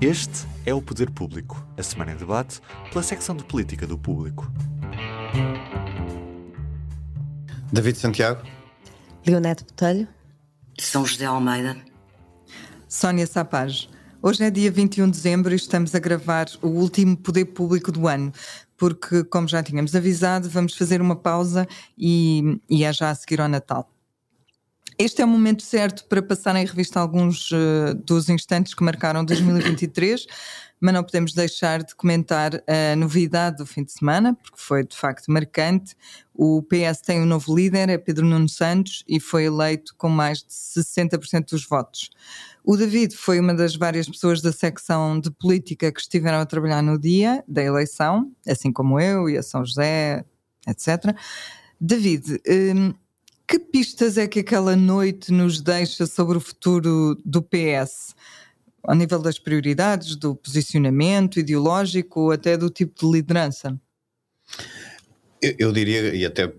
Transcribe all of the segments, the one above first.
Este é o Poder Público, a semana em debate pela secção de política do público. David Santiago. Leonete Botelho. São José Almeida. Sónia Sapage. Hoje é dia 21 de dezembro e estamos a gravar o último Poder Público do ano, porque, como já tínhamos avisado, vamos fazer uma pausa e, e é já a seguir ao Natal. Este é o momento certo para passar em revista alguns uh, dos instantes que marcaram 2023, mas não podemos deixar de comentar a novidade do fim de semana, porque foi de facto marcante. O PS tem um novo líder, é Pedro Nuno Santos, e foi eleito com mais de 60% dos votos. O David foi uma das várias pessoas da secção de política que estiveram a trabalhar no dia da eleição, assim como eu e a São José, etc. David, um, que pistas é que aquela noite nos deixa sobre o futuro do PS? Ao nível das prioridades, do posicionamento ideológico até do tipo de liderança? Eu, eu diria, e até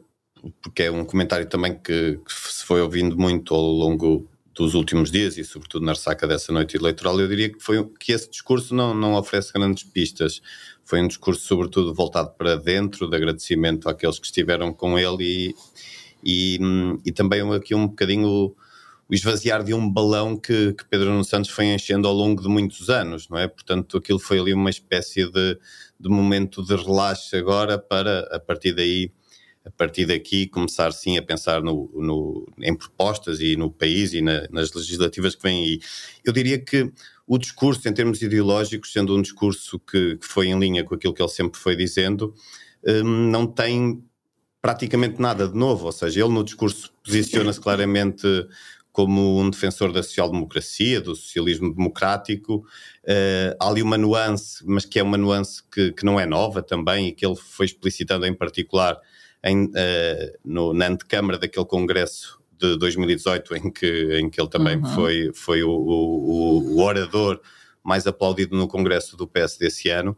porque é um comentário também que, que, se foi ouvindo muito ao longo dos últimos dias e sobretudo na ressaca dessa noite eleitoral, eu diria que, foi, que esse discurso não, não oferece grandes pistas. Foi um discurso sobretudo voltado para dentro, de agradecimento àqueles que estiveram com ele e, e, e também aqui um bocadinho o, o esvaziar de um balão que, que, Pedro Nuno Santos foi enchendo ao longo de muitos anos, não é? Portanto, aquilo foi ali uma espécie de, de momento de relaxe agora para, a partir daí, a partir daqui, começar sim a pensar no, no em propostas e no país e na, nas legislativas que vêm aí. Eu diria que o discurso, em termos ideológicos, sendo um discurso que, que foi em linha com aquilo que ele sempre foi dizendo, hum, não tem praticamente nada de novo, ou seja, ele no discurso posiciona-se claramente como um defensor da social-democracia, do socialismo democrático. Uh, há ali uma nuance, mas que é uma nuance que, que, não é nova também e que ele foi explicitando em particular em, uh, no, na antecâmara daquele congresso de 2018 em que, em que ele também uhum. foi, foi o, o, o orador mais aplaudido no congresso do PS desse ano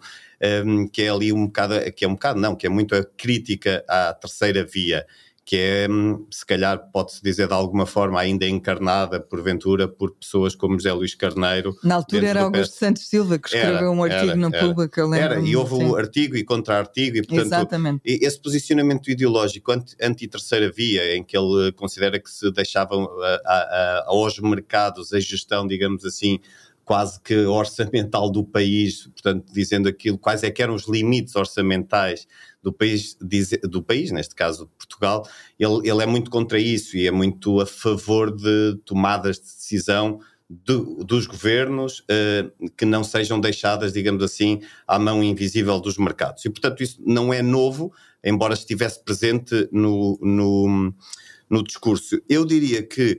um, que é ali um bocado, que é um bocado, não, que é muito a crítica à terceira via, que é, hum, se calhar pode-se dizer de alguma forma, ainda encarnada, porventura, por pessoas como José Luís Carneiro. Na altura era Augusto PS. Santos Silva que escreveu era, um artigo era, no era, público, eu lembro. Era, e houve o um artigo e contra-artigo, e portanto, Exatamente. esse posicionamento ideológico anti-terceira via, em que ele considera que se deixavam a, a, a, aos mercados a gestão, digamos assim, quase que orçamental do país, portanto, dizendo aquilo, quais é que eram os limites orçamentais do país, do país neste caso Portugal, ele, ele é muito contra isso e é muito a favor de tomadas de decisão do, dos governos uh, que não sejam deixadas, digamos assim, à mão invisível dos mercados. E, portanto, isso não é novo, embora estivesse presente no, no, no discurso. Eu diria que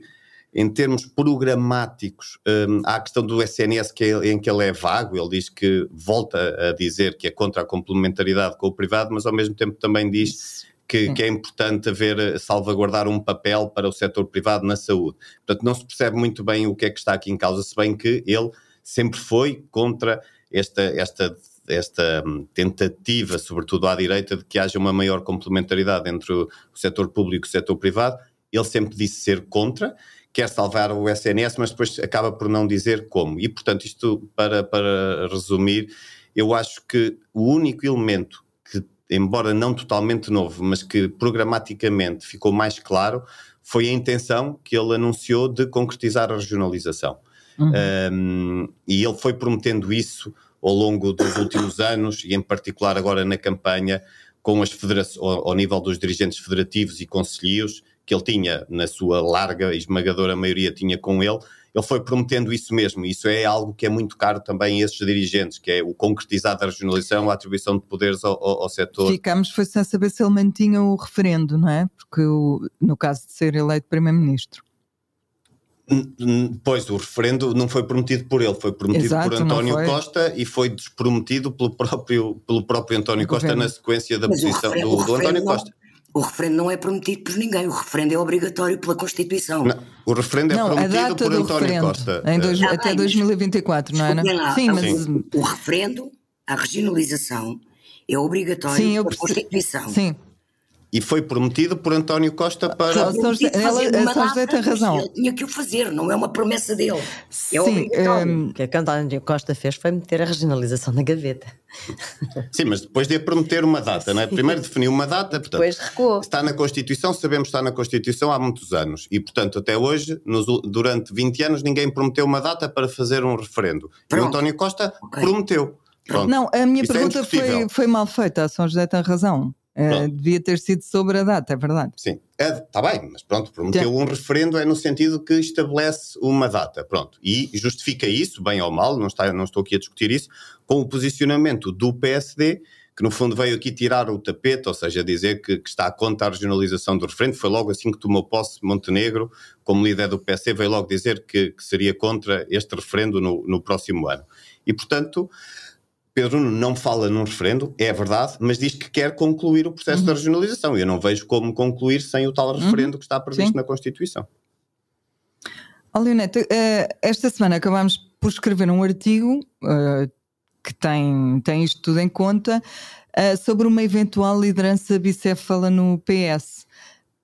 em termos programáticos, um, há a questão do SNS que é, em que ele é vago, ele diz que volta a dizer que é contra a complementaridade com o privado, mas ao mesmo tempo também diz que, que, é importante haver, salvaguardar um papel para o setor privado na saúde. Portanto, não se percebe muito bem o que é que está aqui em causa, se bem que ele sempre foi contra esta, esta, esta hum, tentativa, sobretudo à direita, de que haja uma maior complementaridade entre o setor público e o setor privado. Ele sempre disse ser contra quer salvar o SNS, mas depois acaba por não dizer como. E, portanto, isto para, para resumir, eu acho que o único elemento que, embora não totalmente novo, mas que programaticamente ficou mais claro, foi a intenção que ele anunciou de concretizar a regionalização. Uhum. Um, e ele foi prometendo isso ao longo dos últimos anos e, em particular, agora na campanha, com as federações, ao, ao nível dos dirigentes federativos e conselheiros, que ele tinha, na sua larga e esmagadora maioria, tinha com ele, ele foi prometendo isso mesmo. Isso é algo que é muito caro também a esses dirigentes, que é o concretizar da regionalização, a atribuição de poderes ao, ao, ao setor. Ficamos foi sem saber se ele mantinha o referendo, não é? Porque o, no caso de ser eleito primeiro-ministro. Pois, o referendo não foi prometido por ele, foi prometido Exato, por António. Costa e foi desprometido pelo próprio, pelo próprio António Costa na sequência da Mas posição do, do António não- Costa. O referendo não é prometido por ninguém, o referendo é obrigatório pela Constituição. Não, o referendo é não, a prometido data por do António referendo, Costa. em dois- Ah, até bem, 2024, não é? Desculpem lá, Sim, a- mas. o, o referendo, a regionalização, é obrigatório Sim, eu pela perce- Constituição. Sim, E foi prometido por António Costa para. Só- São José- ela- uma São José data, tem razão. Ele tinha que o fazer, não é uma promessa dele. É sim. obrigatório. hum, O que a que António Costa fez foi meter a regionalização na gaveta. Sim, mas depois de prometer uma data, não é? Primeiro definiu uma data, portanto. Depois recuou. Está na Constituição, sabemos que está na Constituição há muitos anos. E, portanto, até hoje, nos durante 20 anos, ninguém prometeu uma data para fazer um referendo. E o Pronto. António Costa Ok. prometeu. Pronto. Não, a minha Isso é pergunta foi, indiscutível. foi mal feita, a São José tem razão. Pronto. devia ter sido sobre a data, é verdade. Sim, está bem, mas pronto, prometeu um referendo é no sentido que estabelece uma data, pronto, e justifica isso, bem ou mal, não, está, não estou aqui a discutir isso, com o posicionamento do PSD, que no fundo veio aqui tirar o tapete, ou seja, dizer que, que está contra a regionalização do referendo, foi logo assim que tomou posse Montenegro, como líder do PSD, veio logo dizer que, que seria contra este referendo no, no próximo ano. E, portanto, Pedro não fala num referendo, é verdade, mas diz que quer concluir o processo Uhum. da regionalização. E eu não vejo como concluir sem o tal referendo que está previsto Sim. na Constituição. Leonete, eh, esta semana acabámos por escrever um artigo eh, que tem, tem isto tudo em conta eh, sobre uma eventual liderança bicéfala no PS.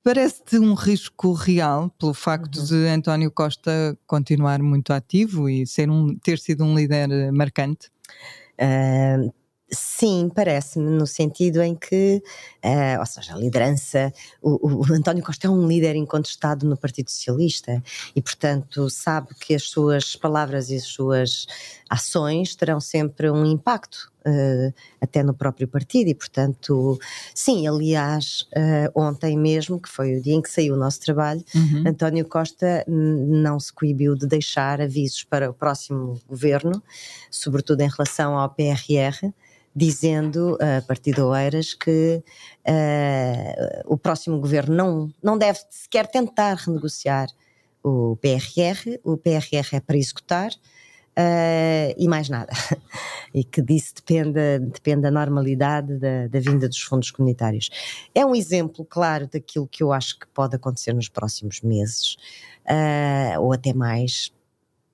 Parece-te um risco real pelo facto de António Costa continuar muito ativo e ser um, ter sido um líder marcante? Sim, parece-me, no sentido em que, ah, ou seja, a liderança, o, o António Costa é um líder incontestado no Partido Socialista e, portanto, sabe que as suas palavras e as suas ações terão sempre um impacto. Ah, até no próprio partido, e portanto, sim, aliás, ah, ontem mesmo, que foi o dia em que saiu o nosso trabalho, Uhum. António Costa não se coibiu de deixar avisos para o próximo governo, sobretudo em relação ao PRR, dizendo a partir de Oeiras que eh, o próximo governo não, não deve sequer tentar renegociar o PRR, o PRR é para executar. Eh, e mais nada. e que disso depende, depende da normalidade da, da vinda dos fundos comunitários. É um exemplo claro daquilo que eu acho que pode acontecer nos próximos meses, ah, ou até mais,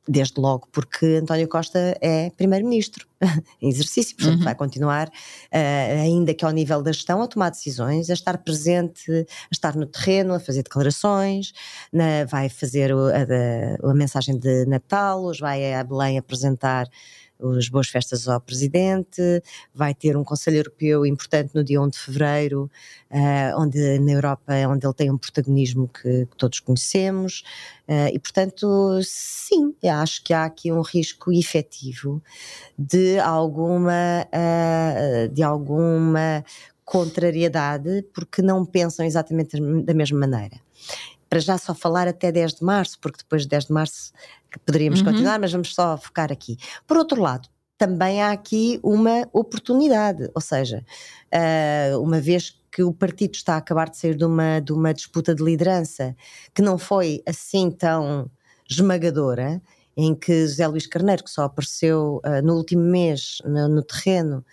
desde logo, porque António Costa é primeiro-ministro em exercício, portanto Uhum. vai continuar, ah, ainda que ao nível da gestão, a tomar decisões, a estar presente, a estar no terreno, a fazer declarações, na- vai fazer o- a, da- a mensagem de Natal, hoje vai a Belém apresentar os boas festas ao presidente, vai ter um Conselho Europeu importante no dia 1 de fevereiro, ah, onde na Europa é onde ele tem um protagonismo que, que todos conhecemos, ah, e portanto, sim, acho que há aqui um risco efetivo de alguma, ah, de alguma contrariedade, porque não pensam exatamente da mesma maneira. Para já só falar até 10 de março, porque depois de 10 de março que poderíamos Uhum. continuar, mas vamos só focar aqui. Por outro lado, também há aqui uma oportunidade, ou seja, ah, uma vez que o partido está a acabar de sair de uma, de uma disputa de liderança que não foi assim tão esmagadora, em que José Luís Carneiro, que só apareceu ah, no último mês no, no terreno,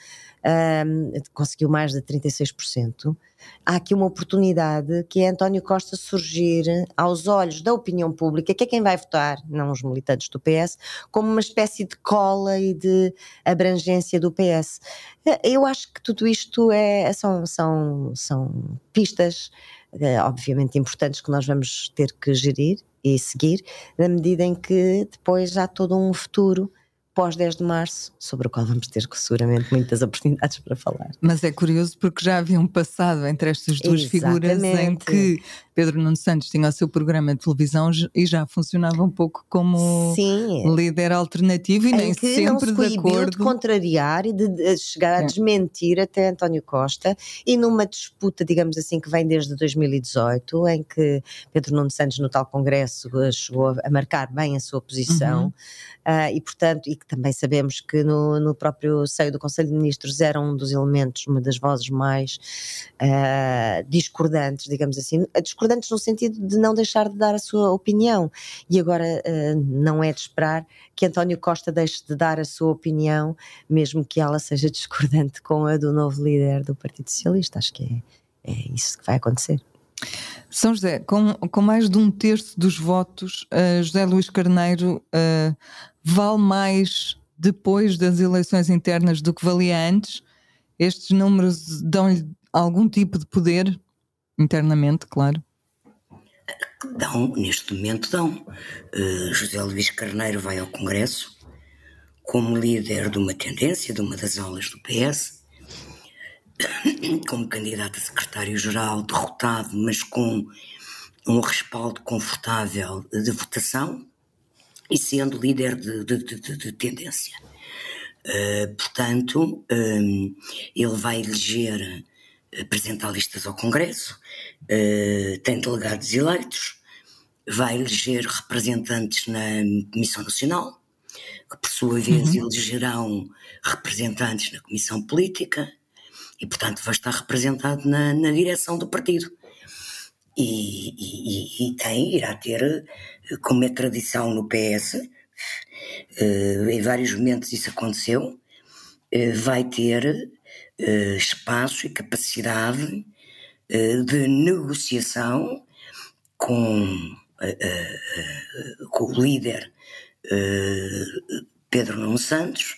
ah, conseguiu mais de 36%. Há aqui uma oportunidade que é António Costa surgir aos olhos da opinião pública, que é quem vai votar, não os militantes do PS, como uma espécie de cola e de abrangência do PS. Eu acho que tudo isto é, são, são, são pistas, eh, obviamente importantes, que nós vamos ter que gerir e seguir, na medida em que depois há todo um futuro pós 10 de março, sobre o qual vamos ter seguramente muitas oportunidades para falar. Mas é curioso porque já havia um passado entre estas duas figuras em Exatamente. que Pedro Nuno Santos tinha o seu programa de televisão e já funcionava um pouco como Sim, líder alternativo e nem em que não sempre se de coibiu de acordo. contrariar e de, de chegar a É. desmentir até António Costa e numa disputa, digamos assim, que vem desde 2018, em que Pedro Nuno Santos no tal congresso chegou a marcar bem a sua posição Uhum. ah, e portanto, e que também sabemos que no, no, próprio seio do Conselho de Ministros era um dos elementos, uma das vozes mais uh, discordantes, digamos assim, discordantes no sentido de não deixar de dar a sua opinião. E agora uh, não é de esperar que António Costa deixe de dar a sua opinião, mesmo que ela seja discordante com a do novo líder do Partido Socialista. Acho que é, é isso que vai acontecer. São José, com, com mais de um terço dos votos, uh, José Luís Carneiro uh, vale mais depois das eleições internas do que valia antes? Estes números dão-lhe algum tipo de poder internamente, claro? Dão, neste momento dão. Uh, José Luís Carneiro vai ao Congresso como líder de uma tendência, de uma das aulas do PS, como candidato a secretário-geral, derrotado, mas com um respaldo confortável de votação e sendo líder de, de, de, de tendência. Uh, portanto, um, ele vai eleger, apresentar listas ao Congresso, uh, tem delegados eleitos, vai eleger representantes na Comissão Nacional, que por sua vez uhum. elegerão representantes na Comissão Política, e, portanto, vai estar representado na, na direção do partido. E, e, e, tem, irá ter, como é tradição no PS, eh, em vários momentos isso aconteceu, eh, vai ter eh, espaço e capacidade de negociação com, com o líder Pedro Nuno Santos,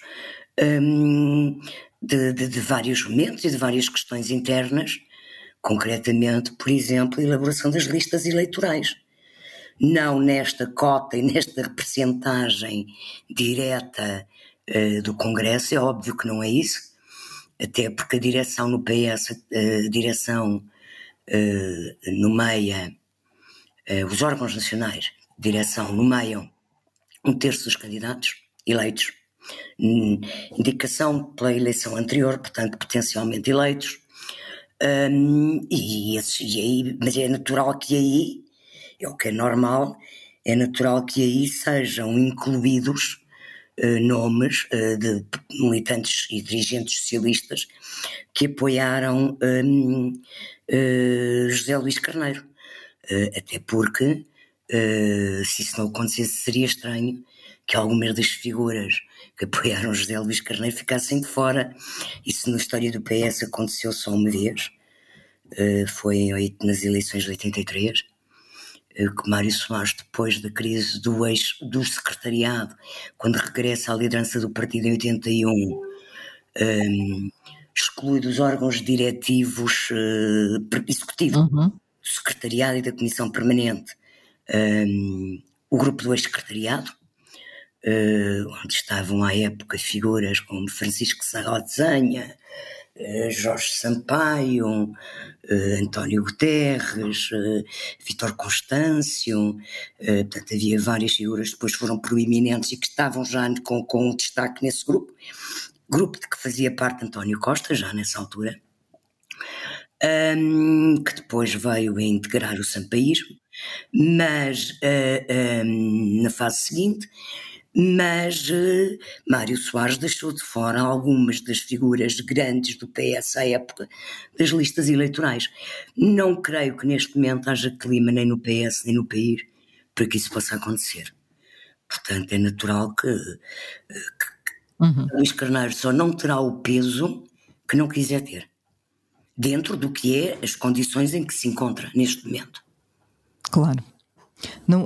ehm, de, de, de vários momentos e de várias questões internas, concretamente, por exemplo, a elaboração das listas eleitorais. Não nesta cota e nesta representagem direta uh, do Congresso, é óbvio que não é isso, até porque a direção no PS, a direção uh, nomeia, uh, os órgãos nacionais direção nomeiam um terço dos candidatos eleitos indicação pela eleição anterior, portanto, potencialmente eleitos. Um, e, e aí, mas é natural que aí, é o que é normal, é natural que aí sejam incluídos uh, nomes uh, de militantes e dirigentes socialistas que apoiaram um, uh, eh, José Luís Carneiro. até porque, se isso não acontecesse, seria estranho que algumas das figuras que apoiaram José Luís Carneiro ficassem de fora. Isso na história do PS aconteceu só uma vez, uh, foi nas eleições de 83, uh, eh, que Mário Soares, depois da crise do ex do secretariado, quando regressa à liderança do partido em 81, um, ehm, exclui dos órgãos diretivos uh, executivos, uhum. do secretariado e da comissão permanente, um, ehm, o grupo do ex-secretariado, uh, onde estavam à época figuras como Francisco Sarrozenha, uh, eh, Jorge Sampaio, uh, António Guterres, uh, Vitor Constâncio, portanto havia várias figuras que depois foram proeminentes e que estavam já com, com destaque nesse grupo, grupo de que fazia parte António Costa, já nessa altura, um, que depois veio a integrar o sampaísmo, mas um, na fase seguinte mas uh, Mário Soares deixou de fora algumas das figuras grandes do PS à época das listas eleitorais. Não creio que neste momento haja clima nem no PS nem no país para que isso possa acontecer. Portanto, é natural que, eh, que, uhum. Luís Carneiro só não terá o peso que não quiser ter, dentro do que é as condições em que se encontra neste momento. Claro.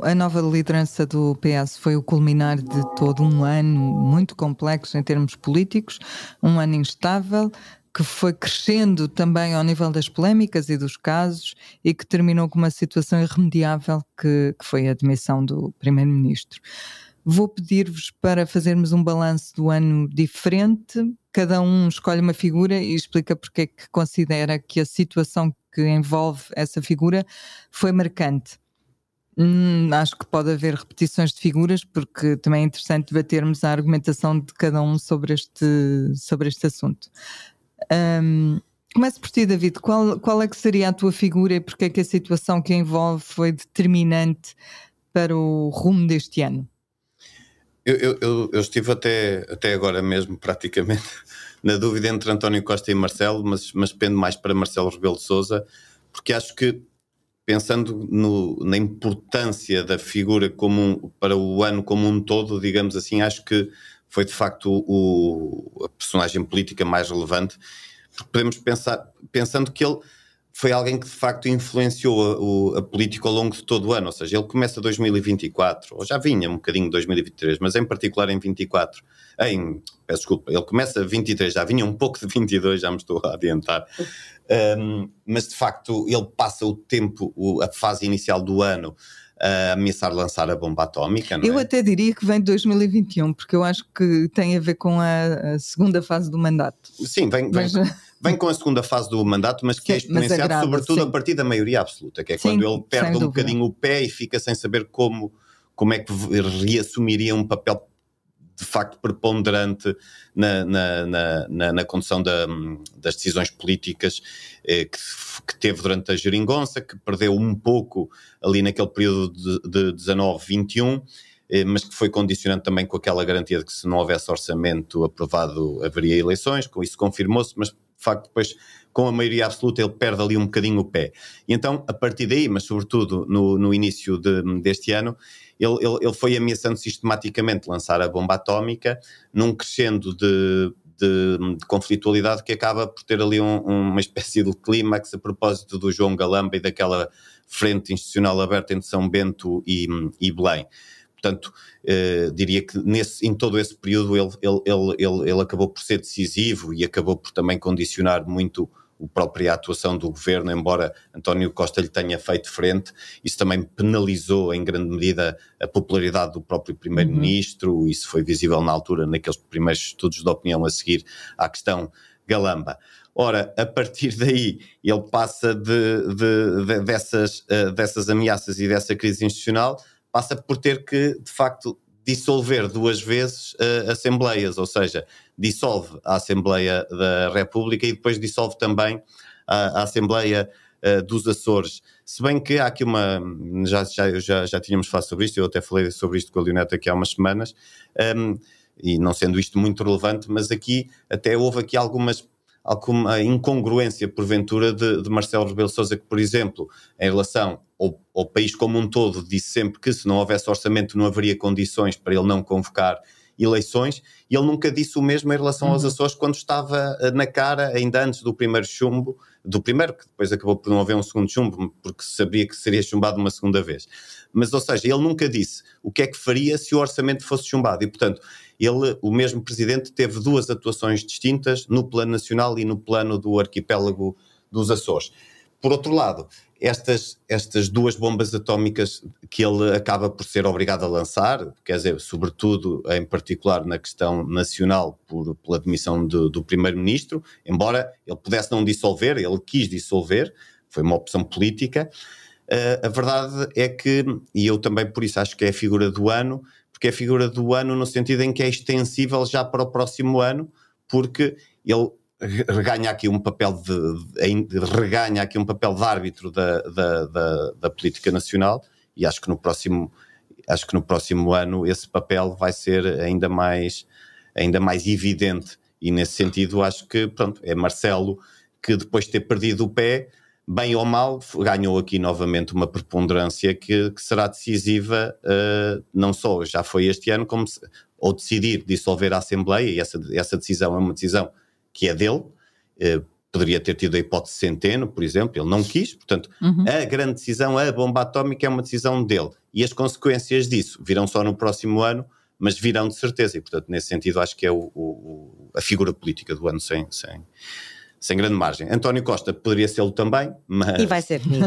A nova liderança do PS foi o culminar de todo um ano muito complexo em termos políticos, um ano instável, que foi crescendo também ao nível das polémicas e dos casos e que terminou com uma situação irremediável que, que foi a demissão do primeiro-ministro. Vou pedir-vos para fazermos um balanço do ano diferente. Cada um escolhe uma figura e explica porque é que considera que a situação que envolve essa figura foi marcante. Hum, acho que pode haver repetições de figuras, porque também é interessante debatermos a argumentação de cada um sobre este, sobre este assunto. Um, começo por ti, David. Qual, qual é que seria a tua figura e porque é que a situação que a envolve foi determinante para o rumo deste ano? Eu, eu, eu, eu, estive até, até agora mesmo, praticamente, na dúvida entre António Costa e Marcelo, mas, mas pendo mais para Marcelo Rebelo de Souza, porque acho que, pensando no, na importância da figura comum para o ano como um todo, digamos assim, acho que foi de facto o, a personagem política mais relevante, podemos pensar, pensando que ele foi alguém que de facto influenciou a, a, política ao longo de todo o ano, ou seja, ele começa 2024, ou já vinha um bocadinho de 2023, mas em particular em 24, em, peço desculpa, ele começa 23, já vinha um pouco de 22, já me estou a adiantar, um, mas de facto ele passa o tempo, a fase inicial do ano a ameaçar lançar a bomba atómica. eu é? até diria que vem de 2021, porque eu acho que tem a ver com a, a segunda fase do mandato. Sim, vem, vem, mas... vem com a segunda fase do mandato, mas que é sim, é exponenciado agrada, sobretudo sim. a partir da maioria absoluta, que é sim, quando ele perde um bocadinho o pé e fica sem saber como, como é que reassumiria um papel de facto preponderante na, na, na, na condução da, das decisões políticas eh, que, que, teve durante a geringonça, que perdeu um pouco ali naquele período de, de 19, 21, eh, mas que foi condicionante também com aquela garantia de que se não houvesse orçamento aprovado haveria eleições, com isso confirmou-se, mas de facto depois com a maioria absoluta ele perde ali um bocadinho o pé. E então, a partir daí, mas sobretudo no, no início de, deste ano, ele, ele, ele, foi ameaçando sistematicamente lançar a bomba atómica num crescendo de, de, de, conflitualidade que acaba por ter ali um, uma espécie de clímax a propósito do João Galamba e daquela frente institucional aberta entre São Bento e, e Belém. Portanto, eh, diria que nesse, em todo esse período ele, ele, ele, ele acabou por ser decisivo e acabou por também condicionar muito a própria atuação do governo, embora António Costa lhe tenha feito frente, isso também penalizou em grande medida a popularidade do próprio primeiro-ministro, uhum. isso foi visível na altura, naqueles primeiros estudos de opinião a seguir à questão Galamba. Ora, a partir daí, ele passa de, de, de dessas, uh, dessas ameaças e dessa crise institucional, passa por ter que, de facto, dissolver duas vezes uh, assembleias, ou seja, dissolve a Assembleia da República e depois dissolve também a, a Assembleia uh, dos Açores. Se bem que há aqui uma. Já, já, já, já tínhamos falado sobre isto, eu até falei sobre isto com a Leoneta aqui há umas semanas, um, ehm, e não sendo isto muito relevante, mas aqui até houve aqui algumas alguma incongruência, porventura, de, de Marcelo Rebelo Sousa, que, por exemplo, em relação ao, ao, país como um todo, disse sempre que se não houvesse orçamento não haveria condições para ele não convocar eleições, e ele nunca disse o mesmo em relação uhum. aos Açores quando estava eh, na cara, ainda antes do primeiro chumbo, do primeiro, que depois acabou por não haver um segundo chumbo, porque sabia que seria chumbado uma segunda vez. Mas, ou seja, ele nunca disse o que é que faria se o orçamento fosse chumbado, e portanto, ele, o mesmo presidente, teve duas atuações distintas no plano nacional e no plano do arquipélago dos Açores. Por outro lado, estas, estas duas bombas atómicas que ele acaba por ser obrigado a lançar, quer dizer, sobretudo em particular na questão nacional, por, pela admissão de, do primeiro-ministro, embora ele pudesse não dissolver, ele quis dissolver, foi uma opção política. Uh, a verdade é que, e eu também por isso acho que é a figura do ano, porque é a figura do ano no sentido em que é extensível já para o próximo ano, porque ele reganha aqui um papel de, de, reganha aqui um papel de árbitro da, da, da, da, política nacional e acho que no próximo acho que no próximo ano esse papel vai ser ainda mais ainda mais evidente. E nesse sentido acho que pronto é Marcelo que depois de ter perdido o pé bem ou mal ganhou aqui novamente uma preponderância que, que será decisiva uh, não só já foi este ano como se, ou decidir dissolver a Assembleia e essa, essa decisão é uma decisão que é dele. Uh, poderia ter tido a hipótese Centeno, por exemplo, ele não quis, portanto, uhum. a grande decisão, a bomba atómica é uma decisão dele. E as consequências disso virão só no próximo ano, mas virão de certeza. E, portanto, nesse sentido, acho que é o, o, a figura política do ano sem, sem, sem grande margem. António Costa poderia ser-lo também, mas. E vai ser comigo.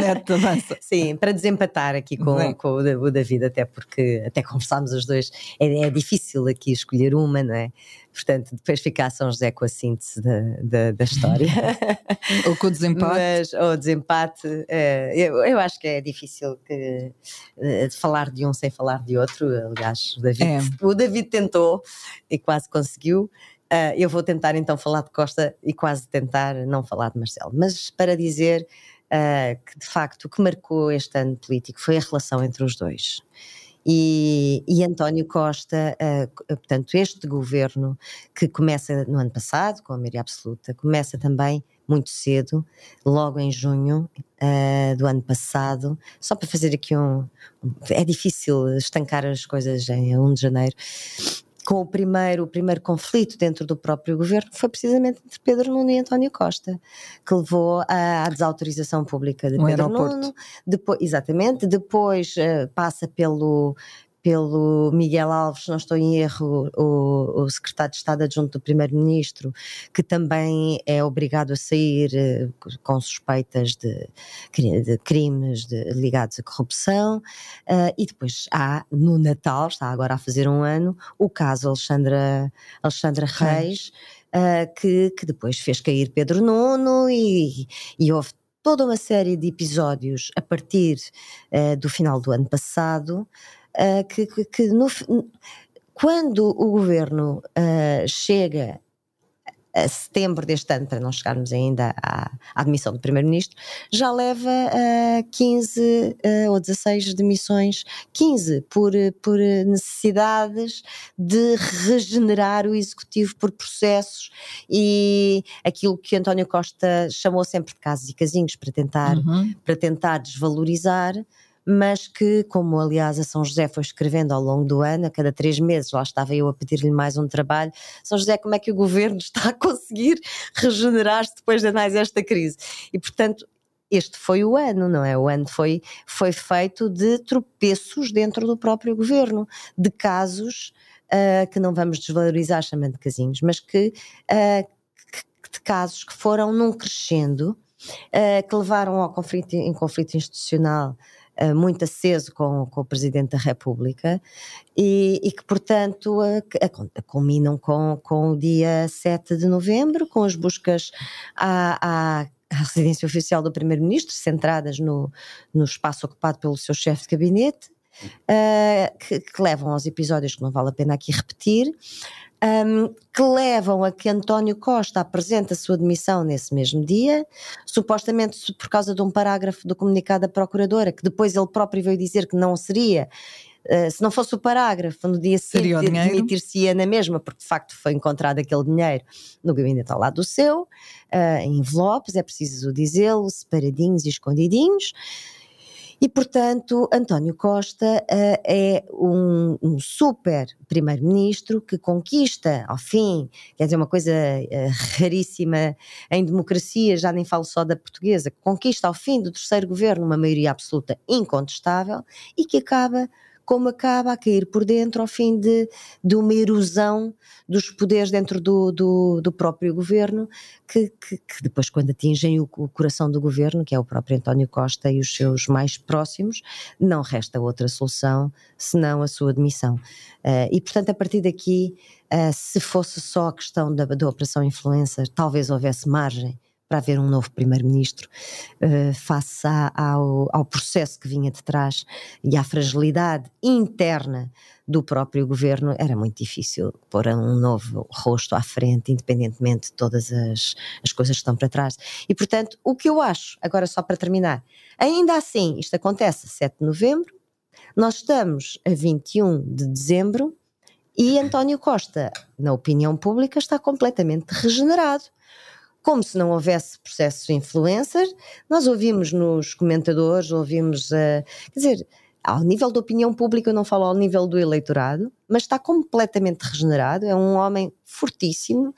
Neto avança. Sim, para desempatar aqui com, com o David, até porque até conversámos os dois, é, é, difícil aqui escolher uma, não é? Portanto, depois ficar São José com a síntese da, da, da história. ou com o desempate. Mas, ou desempate, é, eu, eu acho que é difícil que, uh, falar de um sem falar de outro. Aliás, o David, é. o David tentou e quase conseguiu. Uh, eu vou tentar então falar de Costa e quase tentar não falar de Marcelo, mas para dizer uh, que de facto o que marcou este ano político foi a relação entre os dois. E, e António Costa, uh, portanto, este governo que começa no ano passado, com a maioria absoluta, começa também muito cedo, logo em junho uh, do ano passado, só para fazer aqui um. É difícil estancar as coisas em 1 de janeiro com o primeiro, o primeiro conflito dentro do próprio governo foi precisamente entre Pedro Nuno e António Costa, que levou à, à desautorização pública de um Pedro aeroporto. Nuno. Depois, exatamente, depois uh, passa pelo pelo Miguel Alves, não estou em erro, o, o secretário de Estado adjunto do Primeiro-Ministro, que também é obrigado a sair uh, com suspeitas de, de crimes de, ligados à corrupção. Uh, e depois há, no Natal, está agora a fazer um ano, o caso Alexandra, Alexandra Reis, uh, que, que depois fez cair Pedro Nuno e, e houve toda uma série de episódios a partir do final do ano passado uh, que, que no, quando o governo uh, chega a setembro deste ano, para não chegarmos ainda à, à admissão do Primeiro-Ministro, já leva uh, 15 uh, ou 16 demissões, 15 por, por necessidades de regenerar o Executivo por processos e aquilo que António Costa chamou sempre de casos e casinhos para tentar, uhum. para tentar desvalorizar mas que, como aliás a São José foi escrevendo ao longo do ano, a cada três meses, lá estava eu a pedir-lhe mais um trabalho, São José, como é que o governo está a conseguir regenerar-se depois de mais esta crise? E, portanto, este foi o ano, não é? O ano foi, foi feito de tropeços dentro do próprio governo, de casos uh, que não vamos desvalorizar chamando de casinhos, mas que, uh, que de casos que foram num crescendo, uh, que levaram ao conflito, em conflito institucional uh, muito aceso com, com, o Presidente da República e, e que, portanto, uh, culminam com, com o dia 7 de novembro, com as buscas à, à à residência oficial do Primeiro-Ministro, centradas no, no espaço ocupado pelo seu chefe de gabinete, uh, que, que, levam aos episódios que não vale a pena aqui repetir, um, que levam a que António Costa apresente a sua demissão nesse mesmo dia, supostamente por causa de um parágrafo do comunicado da Procuradora, que depois ele próprio veio dizer que não seria. Uh, se não fosse o parágrafo, no dia seguinte demitir-se-ia na mesma, porque de facto foi encontrado aquele dinheiro no gabinete ao lado do seu, uh, em envelopes, é preciso dizê-lo, separadinhos e escondidinhos. E, portanto, António Costa uh, é um, um super primeiro-ministro que conquista, ao fim, quer dizer, uma coisa uh, raríssima em democracia, já nem falo só da portuguesa, que conquista ao fim do terceiro governo uma maioria absoluta incontestável e que acaba como acaba a cair por dentro ao fim de, de uma erosão dos poderes dentro do, do, do próprio governo, que, que, que, depois, quando atingem o, o, coração do governo, que é o próprio António Costa e os seus mais próximos, não resta outra solução senão a sua demissão. Uh, e, portanto, a partir daqui, uh, se fosse só a questão da, da Operação Influencer, talvez houvesse margem para haver um novo primeiro-ministro uh, face ao, ao, processo que vinha de trás e à fragilidade interna do próprio governo, era muito difícil pôr um novo rosto à frente, independentemente de todas as, as coisas que estão para trás. E, portanto, o que eu acho, agora só para terminar, ainda assim, isto acontece a 7 de novembro, nós estamos a 21 de dezembro e António Costa, na opinião pública, está completamente regenerado como se não houvesse processos influencer. Nós ouvimos nos comentadores, ouvimos, uh, quer dizer, ao nível da opinião pública, eu não falo ao nível do eleitorado, mas está completamente regenerado. É um homem fortíssimo,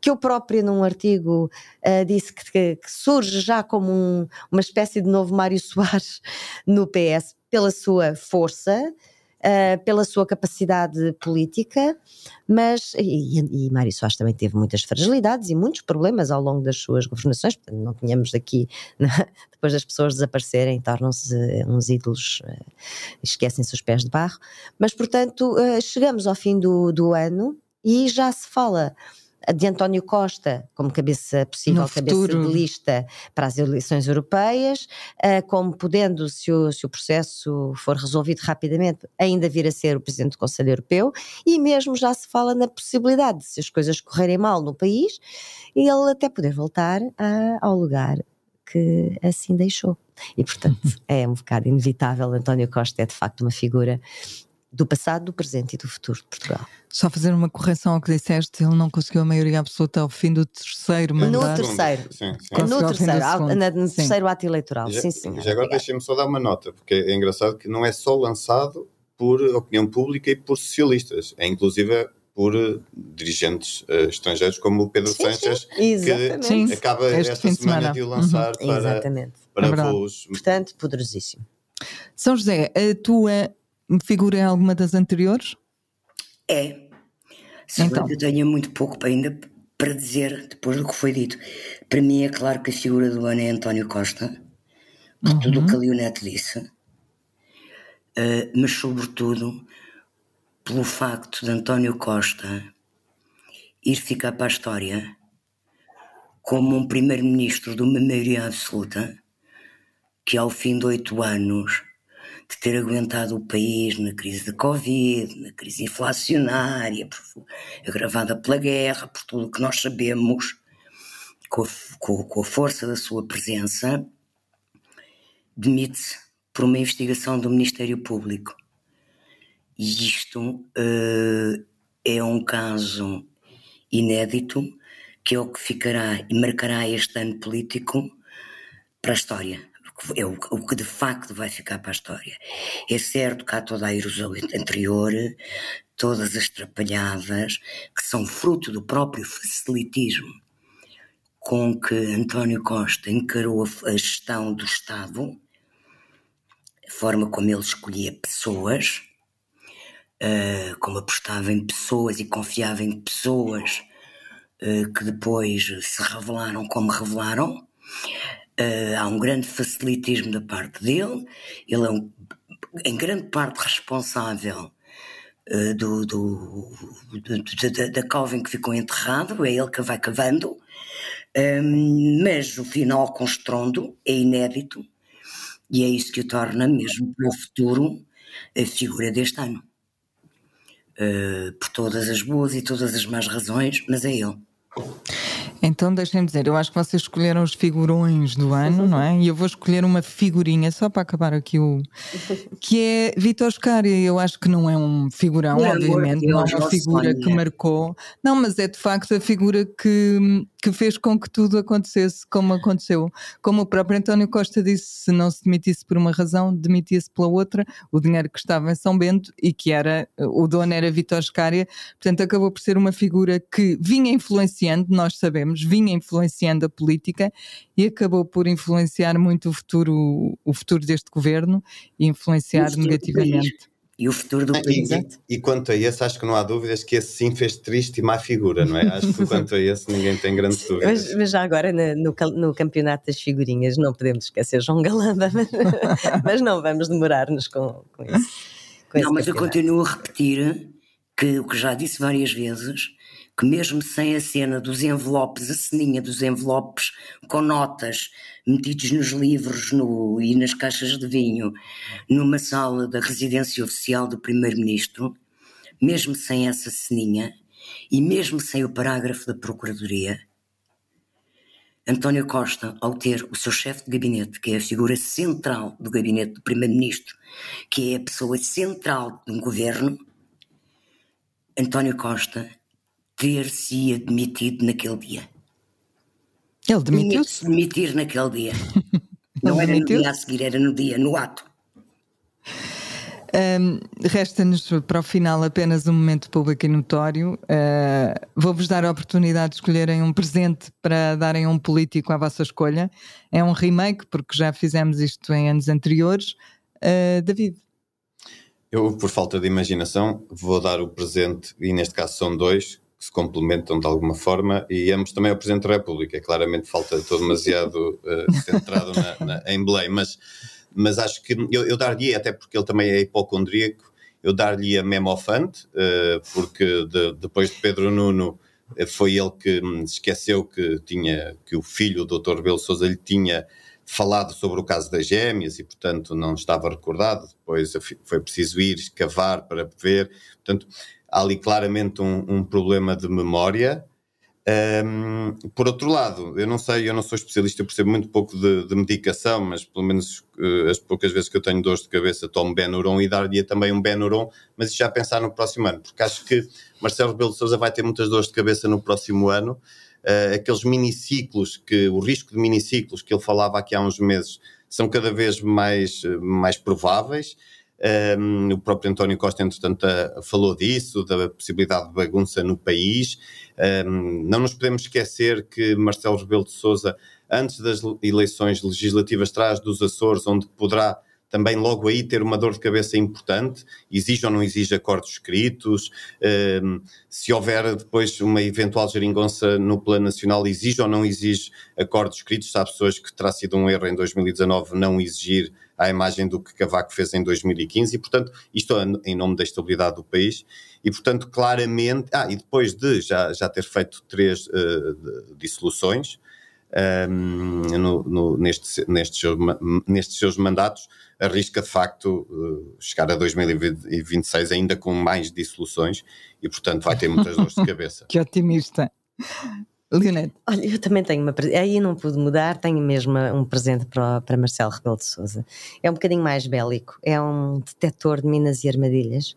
que eu própria, num artigo, uh, disse que, que, que, surge já como um, uma espécie de novo Mário Soares no PS, pela sua força, uh, pela sua capacidade política, mas, e, e Mário Soares também teve muitas fragilidades e muitos problemas ao longo das suas governações, portanto não tínhamos aqui, depois das pessoas desaparecerem, tornam-se uns ídolos, uh, esquecem-se os pés de barro, mas portanto chegamos ao fim do, do ano e já se fala de António Costa como cabeça possível, cabeça de lista para as eleições europeias, uh, como podendo, se o, se o processo for resolvido rapidamente, ainda vir a ser o Presidente do Conselho Europeu, e mesmo já se fala na possibilidade de, se as coisas correrem mal no país, ele até poder voltar a, ao lugar que assim deixou. E, portanto, é um bocado inevitável. António Costa é de facto uma figura do passado, do presente e do futuro de Portugal. Só fazer uma correção ao que disseste, ele não conseguiu a maioria absoluta ao fim do terceiro mandato. No terceiro. Sim, sim. No terceiro, ao- na- no Sim. terceiro ato eleitoral. Já, sim, sim. já agora deixem-me só dar uma nota, porque é engraçado que não é só lançado por opinião pública e por socialistas, é inclusive por eh, dirigentes eh, estrangeiros como o Pedro Sim, Sanches, Exatamente. Sim. acaba Este esta fim de semana semana. de o lançar para, Exatamente. para É voos. Portanto, poderosíssimo. São José, a tua figura em alguma das anteriores? É. Se bem Então. eu tenho muito pouco ainda para dizer depois do que foi dito. Para mim é claro que a figura do ano é António Costa, por tudo o que a Leonete disse, Eh, mas sobretudo pelo facto de António Costa ir ficar para a história como um primeiro-ministro de uma maioria absoluta que ao fim de oito anos de ter aguentado o país na crise da Covid, na crise inflacionária, agravada pela guerra, por tudo o que nós sabemos, com a, com- com a força da sua presença, demite-se por uma investigação do Ministério Público. E isto eh, é um caso inédito, que é o que ficará e marcará este ano político para a história. É o, o que de facto vai ficar para a história. É certo que há toda a erosão anterior, todas as trapalhadas, que são fruto do próprio facilitismo com que António Costa encarou a, a gestão do Estado, a forma como ele escolhia pessoas, eh, como apostava em pessoas e confiava em pessoas eh, que depois se revelaram como revelaram. Eh, há um grande facilitismo da parte dele, ele é um- em grande parte responsável eh, do, do- do- da, da em que ficou enterrado, é ele que vai cavando, Hum, mas o final com estrondo é inédito e é isso que o torna, mesmo para o futuro, a figura deste ano. Eh, por todas as boas e todas as más razões, mas é ele. Então deixem-me dizer, eu acho que vocês escolheram os figurões do ano, não é? E eu vou escolher uma figurinha, só para acabar aqui o. que é Vitor Scari. Eu acho que não é um figurão, de obviamente, não é uma figura que marcou. Não, mas é de facto a figura que, que fez com que tudo acontecesse como aconteceu. Como o próprio António Costa disse, se não se demitisse por uma razão, demitia-se pela outra. O dinheiro que estava em São Bento e que era. o dono era Vitor Scária. Portanto, acabou por ser uma figura que vinha influenciando, nós sabemos, vinha influenciando a política e acabou por influenciar muito o futuro, o futuro deste governo e influenciar negativamente. E o futuro do E, país. e- e quanto a esse, acho que não há dúvidas que esse sim fez triste e má figura, não é? Acho que quanto a esse ninguém tem grandes dúvidas. Mas, mas já agora no, no campeonato das figurinhas não podemos esquecer João Galamba, mas, mas não vamos demorar-nos com, com isso. com Não, mas eu campeonato. continuo a repetir que o que já disse várias vezes, que mesmo sem a cena dos envelopes, a ceninha dos envelopes com notas metidos nos livros no- e nas caixas de vinho, numa sala da residência oficial do Primeiro-Ministro, mesmo sem essa ceninha e mesmo sem o parágrafo da Procuradoria, António Costa, ao ter o seu chefe de gabinete, que é a figura central do gabinete do Primeiro-Ministro, que é a pessoa central de um governo, António Costa ter-se admitido naquele dia. Ele demitiu-se. se demitir naquele dia. Não era no dia a seguir, era no dia, no ato. Um, Resta-nos para o final apenas um momento público e notório. Uh, Vou-vos dar a oportunidade de escolherem um presente para darem a um político à vossa escolha. É um remake, porque já fizemos isto em anos anteriores. Uh, David, Eu, por falta de imaginação, vou dar o presente, e neste caso são dois, que se complementam de alguma forma, e ambos também ao Presidente da República. Claramente falta, estou demasiado eh, centrado na, na, em Belém, mas, mas acho que eu, eu dar-lhe, até porque ele também é hipocondríaco, eu dar-lhe a Memofante, eh, porque de- depois de Pedro Nuno eh, foi ele que hum, esqueceu que tinha que o filho, o Dr. Rebelo Sousa, lhe tinha falado sobre o caso das gêmeas e, portanto, não estava recordado. Depois foi preciso ir escavar para ver. Portanto, há ali claramente um, um problema de memória. Um, por outro lado, eu não sei, eu não sou especialista, eu percebo muito pouco de, de medicação, mas pelo menos uh, as poucas vezes que eu tenho dores de cabeça tomo Benuron e dar-lhe também um Benuron, mas já pensar no próximo ano, porque acho que Marcelo Rebelo de Sousa vai ter muitas dores de cabeça no próximo ano, uh, aqueles miniciclos, que, o risco de miniciclos que ele falava aqui há uns meses são cada vez mais, mais prováveis, um, o próprio António Costa, entretanto, falou disso, da possibilidade de bagunça no país. Um, não nos podemos esquecer que Marcelo Rebelo de Souza, antes das eleições legislativas, traz dos Açores, onde poderá também logo aí ter uma dor de cabeça importante, exige ou não exige acordos escritos, um, se houver depois uma eventual geringonça no plano nacional, exige ou não exige acordos escritos, há pessoas que terá sido um erro em 2019 não exigir à imagem do que Cavaco fez em 2015 e, portanto, isto é em nome da estabilidade do país e, portanto, claramente, ah, e depois de já, já ter feito três uh, dissoluções um, ehm, no, no, nestes, nestes, seus, nestes seus mandatos, arrisca de facto uh, chegar a 2026 ainda com mais dissoluções e, portanto, vai ter muitas dores de cabeça. que otimista! Leonete. Olha, eu também tenho uma. Aí não pude mudar, tenho mesmo um presente para, para Marcelo Rebelo de Souza. É um bocadinho mais bélico, é um detector de minas e armadilhas,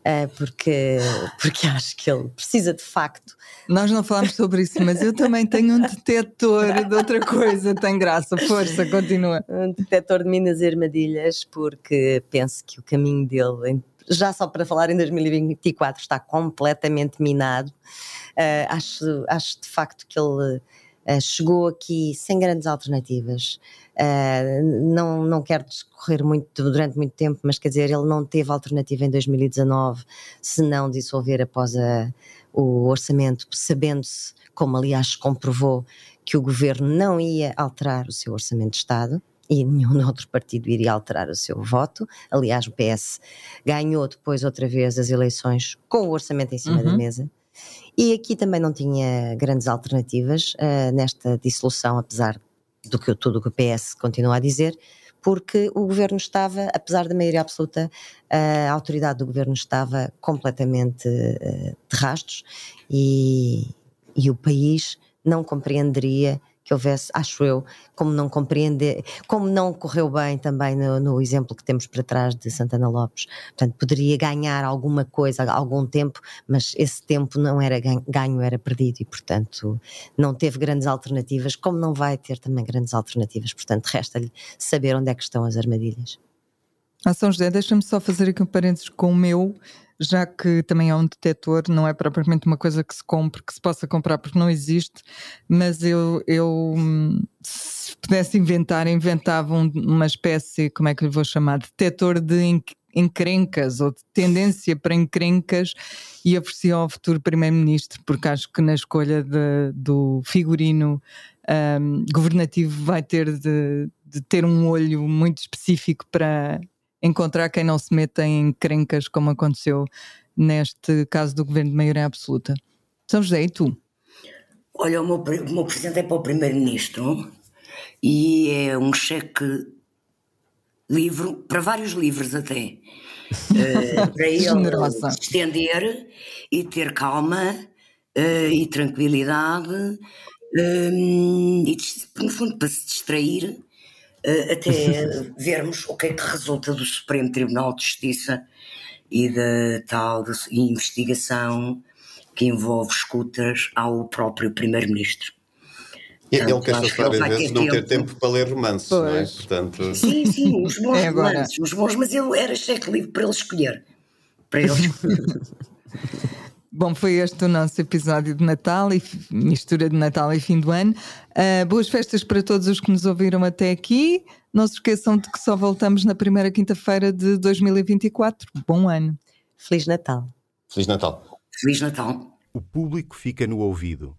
uh, porque, porque acho que ele precisa de facto. Nós não falámos sobre isso, mas eu também tenho um detector de outra coisa, tem graça, força, continua. Um detector de minas e armadilhas, porque penso que o caminho dele já só para falar em 2024 está completamente minado. Uh, acho, acho de facto que ele uh, chegou aqui sem grandes alternativas. Uh, não, não quero discorrer muito durante muito tempo, mas quer dizer, ele não teve alternativa em 2019 se não dissolver após a, o orçamento, sabendo-se, como aliás comprovou, que o governo não ia alterar o seu orçamento de Estado e nenhum outro partido iria alterar o seu voto. Aliás, o PS ganhou depois outra vez as eleições com o orçamento em cima uhum. da mesa. E aqui também não tinha grandes alternativas uh, nesta dissolução, apesar do que tudo o que o PS continua a dizer, porque o governo estava, apesar da maioria absoluta, a autoridade do governo estava completamente uh, de rastros e, e o país não compreenderia houvesse, acho eu, como não compreender, como não correu bem também no, no, exemplo que temos para trás de Santana Lopes. Portanto, poderia ganhar alguma coisa, algum tempo, mas esse tempo não era ganho era perdido e, portanto, não teve grandes alternativas, como não vai ter também grandes alternativas. Portanto, resta-lhe saber onde é que estão as armadilhas. Ah, São José, deixa-me só fazer aqui um parênteses com o meu já que também é um detector, não é propriamente uma coisa que se compre, que se possa comprar porque não existe, mas eu, eu se pudesse inventar, inventava uma espécie, como é que lhe vou chamar, detector de encrencas ou de tendência para encrencas e oferecia ao futuro Primeiro-Ministro, porque acho que na escolha de, do figurino um, governativo vai ter de, de ter um olho muito específico para encontrar quem não se meta em crencas, como aconteceu neste caso do governo de maioria absoluta. São José, e tu? Olha, o meu, o meu presente é para o Primeiro-Ministro e é um cheque livro, para vários livros até, uh, para ele estender e ter calma uh, e tranquilidade um, e no fundo para se distrair até vermos o que é que resulta do Supremo Tribunal de Justiça e da tal de, investigação que envolve escutas ao próprio Primeiro-Ministro. Ele quer passar às vezes não ter tempo para ler romances, pois. não é? Portanto... Sim, sim, os bons é romances, os bons, mas ele era cheque livre para ele escolher. Para ele escolher. Bom, foi este o nosso episódio de Natal e mistura de Natal e fim do ano. Uh, boas festas para todos os que nos ouviram até aqui. Não se esqueçam de que só voltamos na primeira quinta-feira de 2024. Bom ano. Feliz Natal. Feliz Natal. Feliz Natal. O público fica no ouvido.